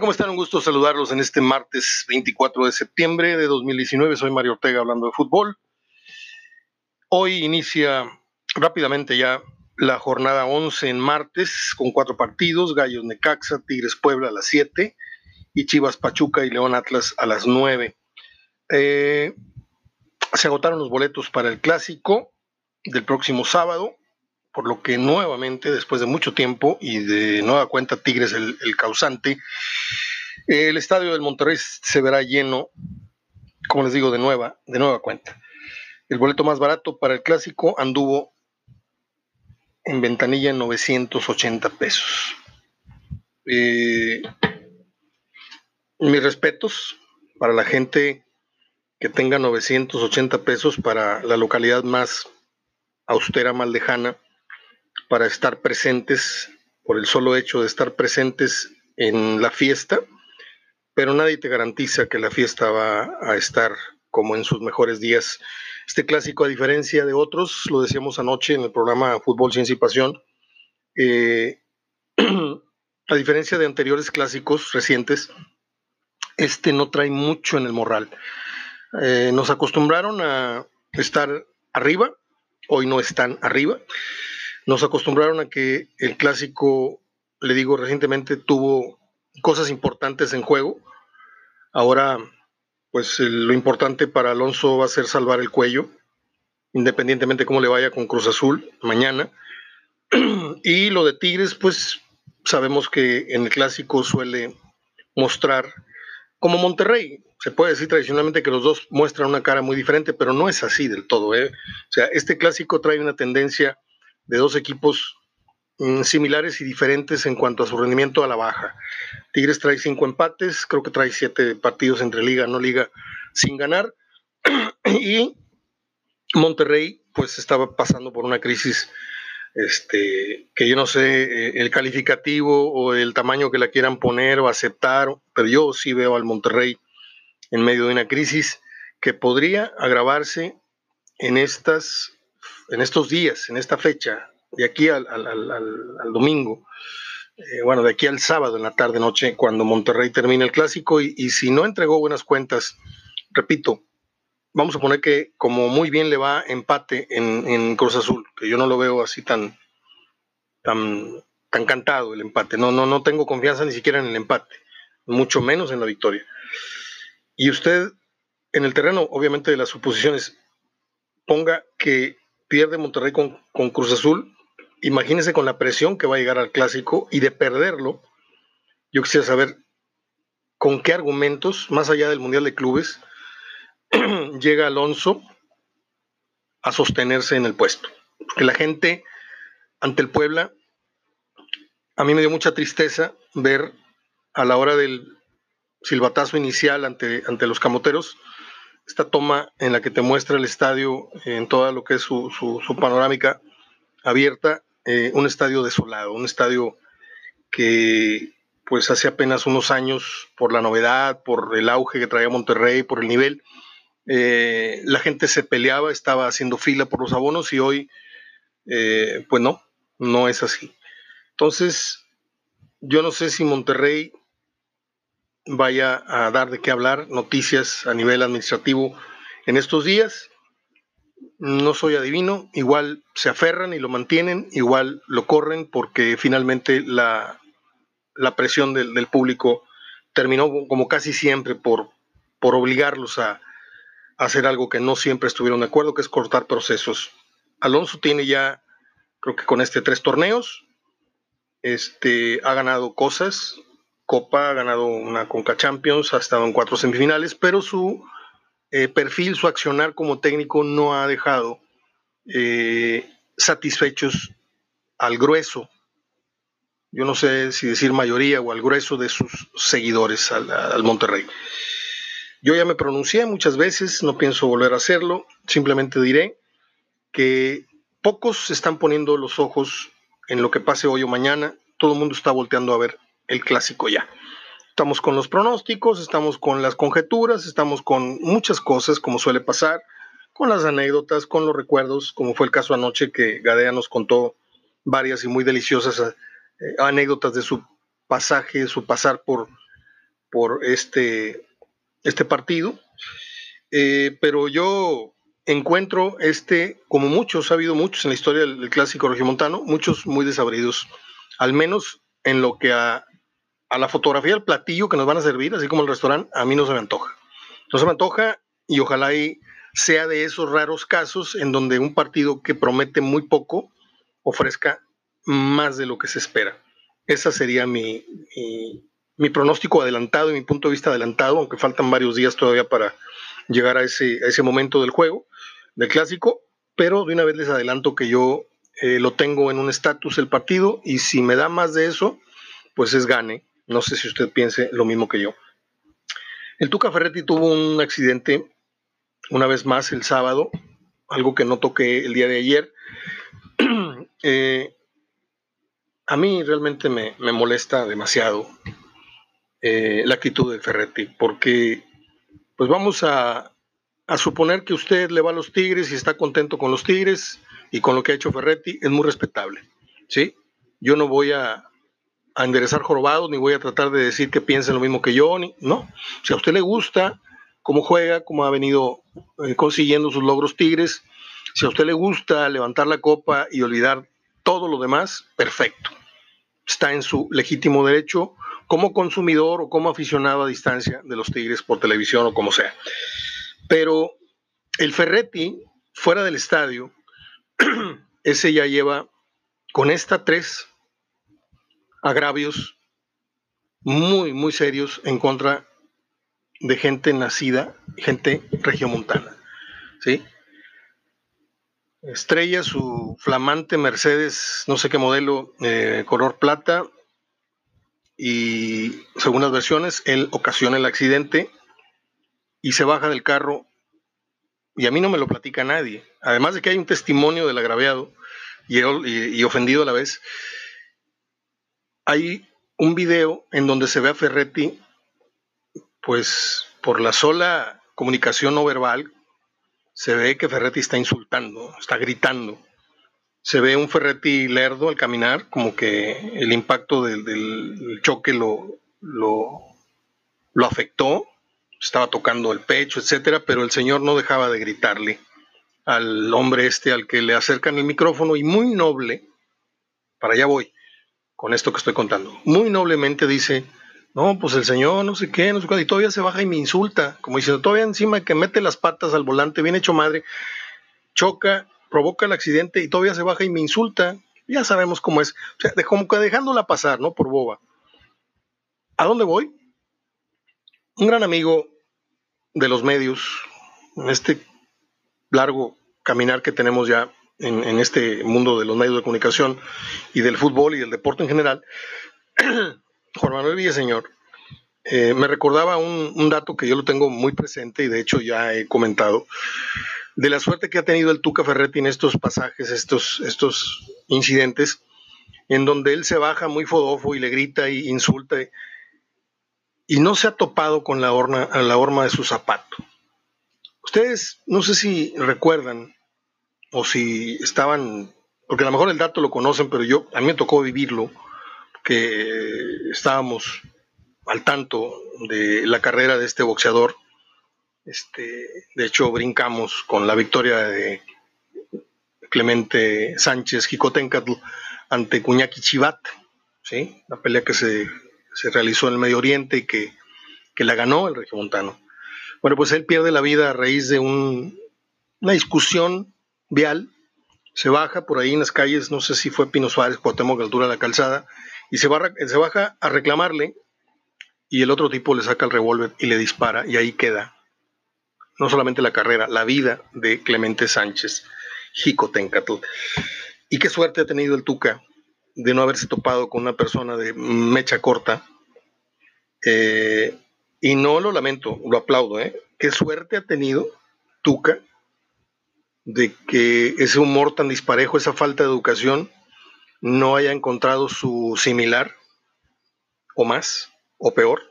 ¿Cómo están? Un gusto saludarlos en este martes 24 de septiembre de 2019. Soy Mario Ortega hablando de fútbol. Hoy inicia rápidamente ya la jornada 11 en martes con cuatro partidos, Gallos Necaxa, Tigres Puebla a las 7 y Chivas Pachuca y León Atlas a las 9. Eh, se agotaron los boletos para el clásico del próximo sábado, por lo que nuevamente, después de mucho tiempo y de nueva cuenta Tigres el, el causante, el estadio del Monterrey se verá lleno, como les digo, de nueva, de nueva cuenta. El boleto más barato para el clásico anduvo en ventanilla en 980 pesos. Eh, mis respetos para la gente que tenga 980 pesos para la localidad más austera, más lejana, para estar presentes, por el solo hecho de estar presentes en la fiesta, pero nadie te garantiza que la fiesta va a estar como en sus mejores días este clásico, a diferencia de otros, lo decíamos anoche en el programa Fútbol, Ciencia y Pasión, eh, a diferencia de anteriores clásicos recientes, este no trae mucho en el morral. Eh, nos acostumbraron a estar arriba, hoy no están arriba. Nos acostumbraron a que el clásico, le digo recientemente, tuvo cosas importantes en juego. Ahora pues lo importante para Alonso va a ser salvar el cuello, independientemente cómo le vaya con Cruz Azul mañana. y lo de Tigres, pues sabemos que en el clásico suele mostrar, como Monterrey, se puede decir tradicionalmente que los dos muestran una cara muy diferente, pero no es así del todo. ¿eh? O sea, este clásico trae una tendencia de dos equipos Mm, similares y diferentes en cuanto a su rendimiento a la baja. Tigres trae cinco empates, creo que trae siete partidos entre liga, no liga, sin ganar. y Monterrey, pues estaba pasando por una crisis este, que yo no sé eh, el calificativo o el tamaño que la quieran poner o aceptar, pero yo sí veo al Monterrey en medio de una crisis que podría agravarse en, estas, en estos días, en esta fecha, de aquí al, domingo, eh, bueno, de aquí al sábado en la tarde-noche, cuando Monterrey termine el clásico, y, si no entregó buenas cuentas, repito, vamos a poner que como muy bien le va empate en, Cruz Azul, que yo no lo veo así tan, tan, tan cantado el empate, no, no, no tengo confianza ni siquiera en el empate, mucho menos en la victoria. Y usted, en el terreno, obviamente, de las suposiciones, ponga que pierde Monterrey con, Cruz Azul, imagínense con la presión que va a llegar al clásico y de perderlo, yo quisiera saber con qué argumentos, más allá del Mundial de Clubes, llega Alonso a sostenerse en el puesto. Porque la gente ante el Puebla, a mí me dio mucha tristeza ver a la hora del silbatazo inicial ante, ante los camoteros, esta toma en la que te muestra el estadio en toda lo que es su, su panorámica abierta eh, un estadio desolado, un estadio que pues hace apenas unos años, por la novedad, por el auge que traía Monterrey, por el nivel, eh, la gente se peleaba, estaba haciendo fila por los abonos y hoy, eh, pues no, no es así. Entonces, yo no sé si Monterrey vaya a dar de qué hablar, noticias a nivel administrativo en estos días no soy adivino, igual se aferran y lo mantienen, igual lo corren porque finalmente la, presión del, público terminó como casi siempre por, por obligarlos a, hacer algo que no siempre estuvieron de acuerdo, que es cortar procesos. Alonso tiene ya, creo que con este tres torneos, este, ha ganado cosas, Copa, ha ganado una Conca Champions, ha estado en cuatro semifinales, pero su eh, perfil, su accionar como técnico no ha dejado eh, satisfechos al grueso, yo no sé si decir mayoría o al grueso de sus seguidores al, Monterrey. Yo ya me pronuncié muchas veces, no pienso volver a hacerlo, simplemente diré que pocos están poniendo los ojos en lo que pase hoy o mañana, todo el mundo está volteando a ver el clásico ya. Estamos con los pronósticos, estamos con las conjeturas, estamos con muchas cosas, como suele pasar, con las anécdotas, con los recuerdos, como fue el caso anoche que Gadea nos contó varias y muy deliciosas eh, anécdotas de su pasaje, su pasar por por este, este partido. Eh, pero yo encuentro este, como muchos, ha habido muchos en la historia del, clásico regiomontano, muchos muy desabridos, al menos en lo que a, a la fotografía del platillo que nos van a servir, así como el restaurante, a mí no se me antoja. No se me antoja y ojalá y sea de esos raros casos en donde un partido que promete muy poco ofrezca más de lo que se espera. Ese sería mi, mi, pronóstico adelantado y mi punto de vista adelantado, aunque faltan varios días todavía para llegar a ese, a ese momento del juego, del clásico, pero de una vez les adelanto que yo eh, lo tengo en un estatus el partido y si me da más de eso, pues es gane. No sé si usted piense lo mismo que yo. El Tuca Ferretti tuvo un accidente una vez más el sábado, algo que no toqué el día de ayer. Eh, a mí realmente me, molesta demasiado eh, la actitud de Ferretti, porque pues vamos a, a, suponer que usted le va a los Tigres y está contento con los Tigres y con lo que ha hecho Ferretti, es muy respetable. ¿sí? Yo no voy a, a enderezar jorobados, ni voy a tratar de decir que piensen lo mismo que yo, ni, no. Si a usted le gusta cómo juega, cómo ha venido eh, consiguiendo sus logros Tigres, si a usted le gusta levantar la copa y olvidar todo lo demás, perfecto. Está en su legítimo derecho como consumidor o como aficionado a distancia de los Tigres por televisión o como sea. Pero el Ferretti, fuera del estadio, ese ya lleva con esta tres agravios muy, muy serios en contra de gente nacida, gente regiomontana. ¿sí? Estrella su flamante Mercedes, no sé qué modelo, eh, color plata, y según las versiones, él ocasiona el accidente y se baja del carro, y a mí no me lo platica nadie. Además de que hay un testimonio del agraviado y, y ofendido a la vez, hay un video en donde se ve a Ferretti, pues por la sola comunicación no verbal, se ve que Ferretti está insultando, está gritando. Se ve un Ferretti lerdo al caminar, como que el impacto del, choque lo, lo, lo, afectó, estaba tocando el pecho, etcétera, pero el señor no dejaba de gritarle al hombre este al que le acercan el micrófono y muy noble, para allá voy, con esto que estoy contando. Muy noblemente dice, no, pues el señor no sé qué, no sé qué, y todavía se baja y me insulta, como diciendo, todavía encima que mete las patas al volante, bien hecho madre, choca, provoca el accidente y todavía se baja y me insulta. Ya sabemos cómo es, o sea, como que dejándola pasar, ¿no? Por boba. ¿A dónde voy? Un gran amigo de los medios, en este largo caminar que tenemos ya en, este mundo de los medios de comunicación y del fútbol y del deporte en general, Juan Manuel Villaseñor eh, me recordaba un, dato que yo lo tengo muy presente y de hecho ya he comentado, de la suerte que ha tenido el Tuca Ferretti en estos pasajes, estos, estos incidentes, en donde él se baja muy fodofo y le grita y insulta y no se ha topado con la, horna, la horma de su zapato. Ustedes, no sé si recuerdan o si estaban, porque a lo mejor el dato lo conocen, pero yo, a mí me tocó vivirlo, que estábamos al tanto de la carrera de este boxeador. Este, de hecho, brincamos con la victoria de Clemente Sánchez Jicotencatl ante Cuñaki Chivat, ¿sí? la pelea que se, realizó en el Medio Oriente y que, que la ganó el regiomontano. Bueno, pues él pierde la vida a raíz de un, una discusión vial, se baja por ahí en las calles, no sé si fue Pino Suárez, Cuauhtémoc, altura de la calzada, y se, se baja a reclamarle, y el otro tipo le saca el revólver y le dispara, y ahí queda no solamente la carrera, la vida de Clemente Sánchez, Jicotencatl. Y qué suerte ha tenido el Tuca de no haberse topado con una persona de mecha corta. Eh, y no lo lamento, lo aplaudo. ¿eh? Qué suerte ha tenido Tuca de que ese humor tan disparejo, esa falta de educación, no haya encontrado su similar o más o peor,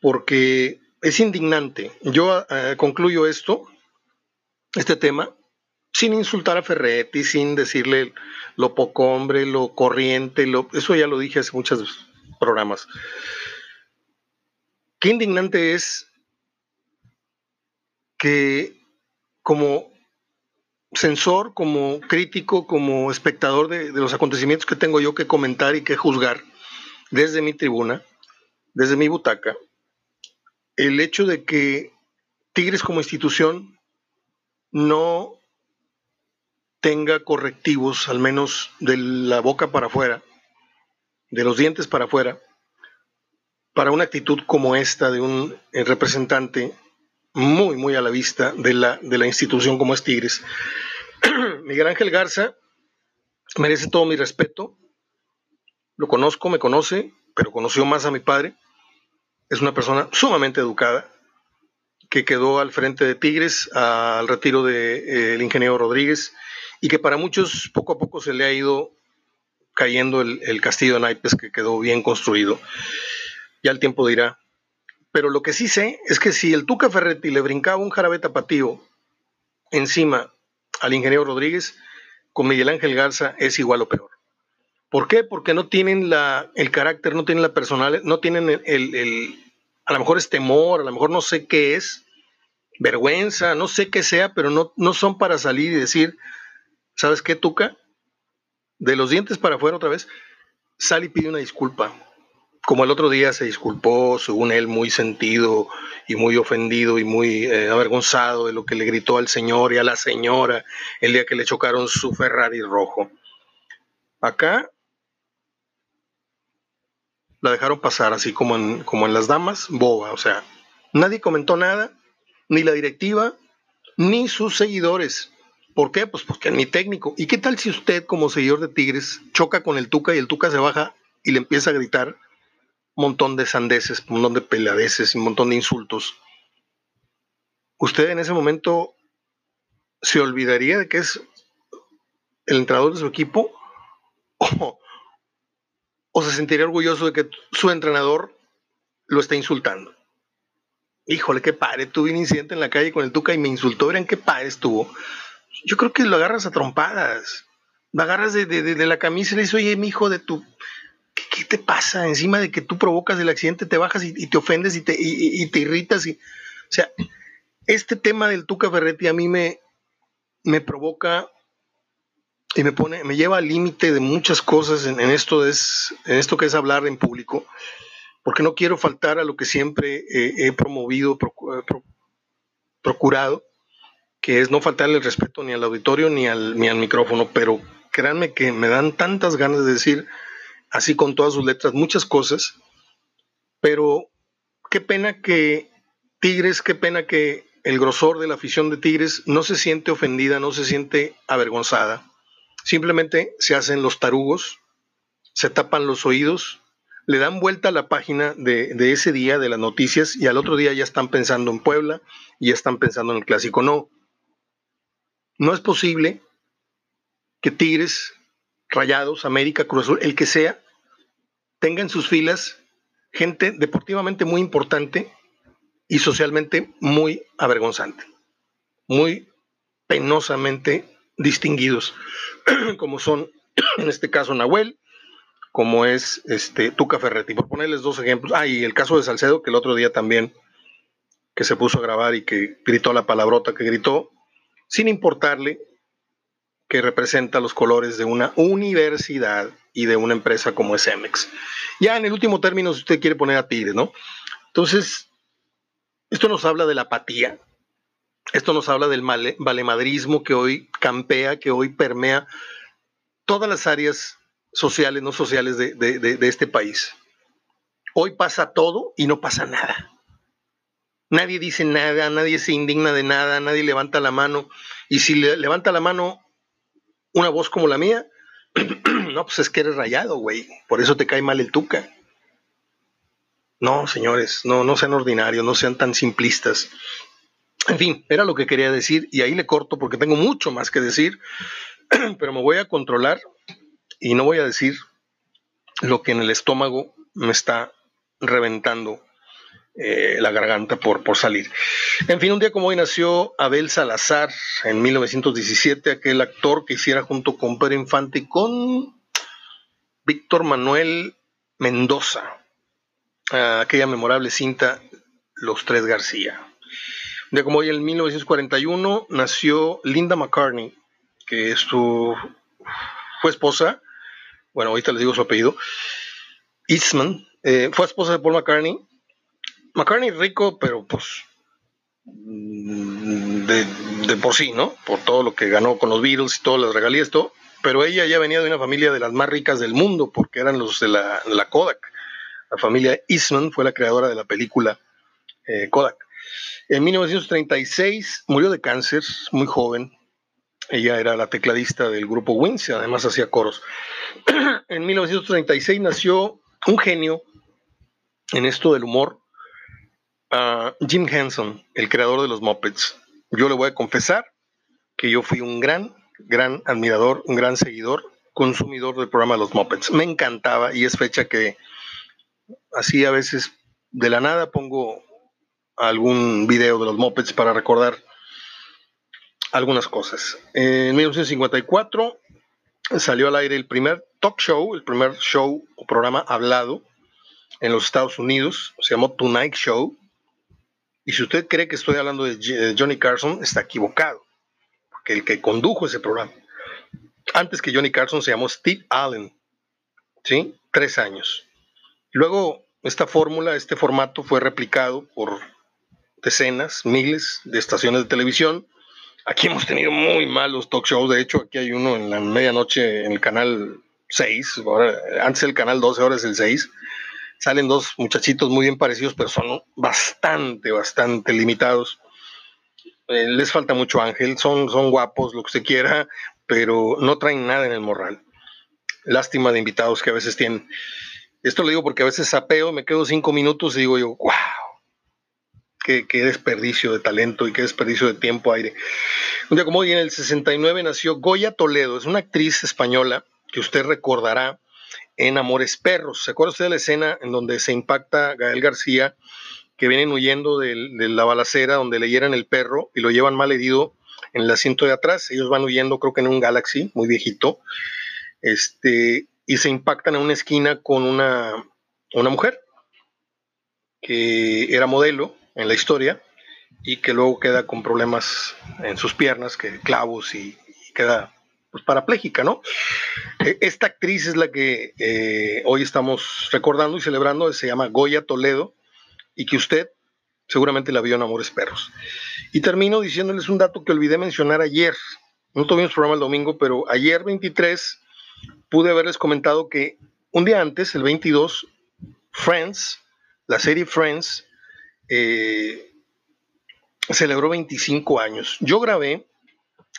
porque es indignante. Yo eh, concluyo esto, este tema, sin insultar a Ferretti, sin decirle lo poco hombre, lo corriente, lo, eso ya lo dije hace muchos programas. qué indignante es que como censor, como crítico, como espectador de, de, los acontecimientos que tengo yo que comentar y que juzgar desde mi tribuna, desde mi butaca, el hecho de que Tigres como institución no tenga correctivos, al menos de la boca para afuera, de los dientes para afuera, para una actitud como esta de un representante muy, muy a la vista de la, de la institución como es Tigres. Miguel Ángel Garza merece todo mi respeto. Lo conozco, me conoce, pero conoció más a mi padre. Es una persona sumamente educada que quedó al frente de Tigres al retiro del de, eh, ingeniero Rodríguez y que para muchos poco a poco se le ha ido cayendo el, el castillo de naipes que quedó bien construido. Ya el tiempo dirá. Pero lo que sí sé es que si el Tuca Ferretti le brincaba un jarabe tapatío encima al ingeniero Rodríguez, con Miguel Ángel Garza es igual o peor. ¿Por qué? Porque no tienen la, el carácter, no tienen la personalidad, no tienen el, el, a lo mejor es temor, a lo mejor no sé qué es, vergüenza, no sé qué sea, pero no, no son para salir y decir, ¿sabes qué, Tuca? De los dientes para afuera otra vez, sal y pide una disculpa como el otro día se disculpó, según él, muy sentido y muy ofendido y muy eh, avergonzado de lo que le gritó al señor y a la señora el día que le chocaron su Ferrari rojo. Acá la dejaron pasar así como en, como en las damas, boba, o sea, nadie comentó nada, ni la directiva, ni sus seguidores. ¿Por qué? Pues porque ni técnico. ¿Y qué tal si usted como seguidor de Tigres choca con el Tuca y el Tuca se baja y le empieza a gritar? Montón de sandeces, un montón de peladeces, un montón de insultos, usted en ese momento se olvidaría de que es el entrenador de su equipo o, o se sentiría orgulloso de que su entrenador lo está insultando. Híjole, qué padre, tuve un incidente en la calle con el Tuca y me insultó, verán qué padre estuvo. Yo creo que lo agarras a trompadas, lo agarras de, de, de la camisa y le dices, oye, mi hijo de tu ¿qué te pasa? Encima de que tú provocas el accidente, te bajas y, y te ofendes y te, y, y te, irritas. Y, o sea, este tema del Tuca Ferretti a mí me, me provoca y me pone, me lleva al límite de muchas cosas en, en, esto es, en esto que es hablar en público, porque no quiero faltar a lo que siempre eh, he promovido, pro procurado, que es no faltarle el respeto ni al auditorio ni al, ni al micrófono, pero créanme que me dan tantas ganas de decir así con todas sus letras, muchas cosas, pero qué pena que Tigres, qué pena que el grosor de la afición de Tigres no se siente ofendida, no se siente avergonzada, simplemente se hacen los tarugos, se tapan los oídos, le dan vuelta a la página de, ese día de las noticias y al otro día ya están pensando en Puebla ya están pensando en el clásico. No, no es posible que Tigres, Rayados, América, Cruz Azul, el que sea, tenga en sus filas gente deportivamente muy importante y socialmente muy avergonzante, muy penosamente distinguidos, como son en este caso Nahuel, como es este Tuca Ferretti, por ponerles dos ejemplos. Ah, y el caso de Salcedo, que el otro día también que se puso a grabar y que gritó la palabrota que gritó, sin importarle que representa los colores de una universidad y de una empresa como es. Ya en el último término, si usted quiere poner a Tigres, ¿no? Entonces, esto nos habla de la apatía, esto nos habla del male, valemadrismo que hoy campea, que hoy permea todas las áreas sociales, no sociales de, este país. Hoy pasa todo y no pasa nada. Nadie dice nada, nadie se indigna de nada, nadie levanta la mano. Y si le, levanta la mano una voz como la mía, no, pues es que eres rayado, güey. Por eso te cae mal el tuca. No, señores, no, no sean ordinarios, no sean tan simplistas. En fin, era lo que quería decir y ahí le corto porque tengo mucho más que decir, pero me voy a controlar y no voy a decir lo que en el estómago me está reventando eh, la garganta por, por salir. En fin, un día como hoy nació Abel Salazar en 1917, aquel actor que hiciera junto con Pedro Infante y con Víctor Manuel Mendoza. aquella memorable cinta Los Tres García. De como hoy en 1941 nació Linda McCartney, que es su, fue esposa, bueno, ahorita les digo su apellido, Eastman, eh, fue esposa de Paul McCartney. McCartney rico, pero pues de, de, por sí, ¿no? Por todo lo que ganó con los Beatles y todas las regalías, todo. Pero ella ya venía de una familia de las más ricas del mundo, porque eran los de la, de la Kodak. La familia Eastman fue la creadora de la película eh, Kodak. En 1936 murió de cáncer, muy joven. Ella era la tecladista del grupo Wings, además hacía coros. en 1936 nació un genio en esto del humor, Jim Henson, el creador de los Muppets. Yo le voy a confesar que yo fui un gran, gran admirador, un gran seguidor, consumidor del programa de los Muppets. Me encantaba y es fecha que así a veces de la nada pongo algún video de los Muppets para recordar algunas cosas. En 1954 salió al aire el primer talk show, el primer show o programa hablado en los Estados Unidos, se llamó Tonight Show. Y si usted cree que estoy hablando de Johnny Carson, está equivocado, porque el que condujo ese programa, antes que Johnny Carson, se llamó Steve Allen, ¿sí? Tres años. Luego, esta fórmula, este formato fue replicado por decenas, miles de estaciones de televisión. Aquí hemos tenido muy malos talk shows, de hecho, aquí hay uno en la medianoche en el canal 6, antes el canal 12, ahora es el 6 salen dos muchachitos muy bien parecidos, pero son bastante, bastante limitados. Eh, les falta mucho ángel, son, son guapos, lo que se quiera, pero no traen nada en el morral. Lástima de invitados que a veces tienen. Esto lo digo porque a veces sapeo, me quedo cinco minutos y digo yo, wow, qué, qué desperdicio de talento y qué desperdicio de tiempo aire. Un día como hoy, en el 69, nació Goya Toledo, es una actriz española que usted recordará en Amores Perros. ¿Se acuerda usted de la escena en donde se impacta Gael García, que vienen huyendo de, la balacera donde le hieran el perro y lo llevan mal herido en el asiento de atrás? Ellos van huyendo, creo que en un Galaxy, muy viejito, este, y se impactan en una esquina con una, una mujer que era modelo en la historia y que luego queda con problemas en sus piernas, que clavos y, y queda pues, parapléjica, ¿no? E, esta actriz es la que eh, hoy estamos recordando y celebrando, se llama Goya Toledo, y que usted seguramente la vio en Amores Perros. Y termino diciéndoles un dato que olvidé mencionar ayer. No tuvimos programa el domingo, pero ayer 23 pude haberles comentado que un día antes, el 22, Friends, la serie Friends, eh, celebró 25 años. Yo grabé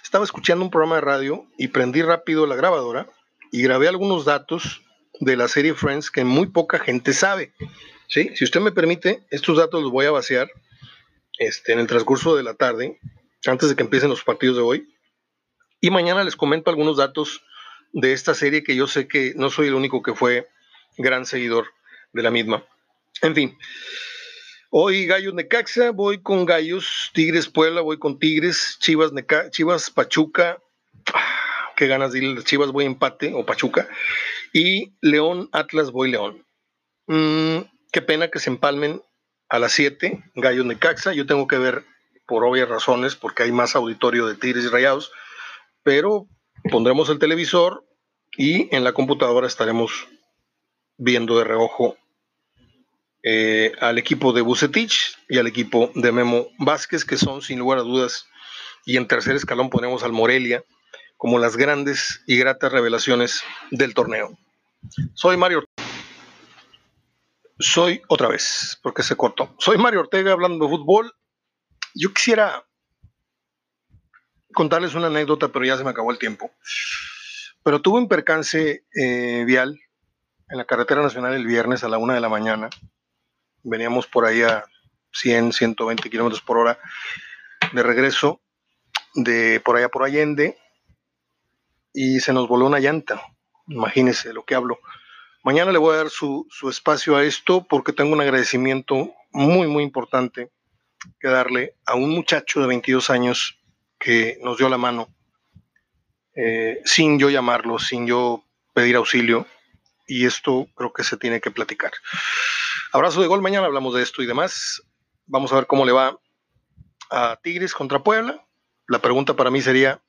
estaba escuchando un programa de radio y prendí rápido la grabadora y grabé algunos datos de la serie Friends que muy poca gente sabe. ¿sí? Si usted me permite, estos datos los voy a vaciar este, en el transcurso de la tarde, antes de que empiecen los partidos de hoy. Y mañana les comento algunos datos de esta serie que yo sé que no soy el único que fue gran seguidor de la misma. En fin, Hoy Gallos Necaxa, voy con Gallos, Tigres Puebla, voy con Tigres, Chivas Chivas Pachuca, ah, qué ganas de Chivas voy empate o Pachuca, y León Atlas voy León. Mm, qué pena que se empalmen a las 7, Gallos Necaxa, yo tengo que ver por obvias razones, porque hay más auditorio de Tigres y Rayados, pero pondremos el televisor y en la computadora estaremos viendo de reojo eh, al equipo de Bucetich y al equipo de Memo Vázquez, que son sin lugar a dudas, y en tercer escalón ponemos al Morelia como las grandes y gratas revelaciones del torneo. Soy Mario Soy otra vez, porque se cortó. Soy Mario Ortega hablando de fútbol. Yo quisiera contarles una anécdota, pero ya se me acabó el tiempo. Pero tuve un percance eh, vial en la carretera nacional el viernes a la una de la mañana veníamos por ahí a 100, 120 kilómetros por hora de regreso de por allá por Allende y se nos voló una llanta. Imagínense lo que hablo. Mañana le voy a dar su, espacio a esto porque tengo un agradecimiento muy, muy importante que darle a un muchacho de 22 años que nos dio la mano eh, sin yo llamarlo, sin yo pedir auxilio. Y esto creo que se tiene que platicar. Abrazo de gol, mañana hablamos de esto y demás. Vamos a ver cómo le va a Tigres contra Puebla. La pregunta para mí sería,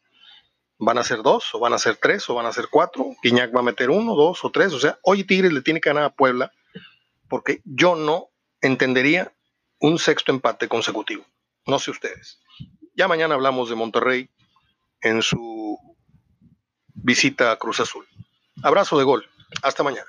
¿van a ser dos o van a ser tres o van a ser cuatro? Guiñac va a meter uno, dos o tres. O sea, hoy Tigres le tiene que ganar a Puebla porque yo no entendería un sexto empate consecutivo. No sé ustedes. Ya mañana hablamos de Monterrey en su visita a Cruz Azul. Abrazo de gol. Hasta mañana.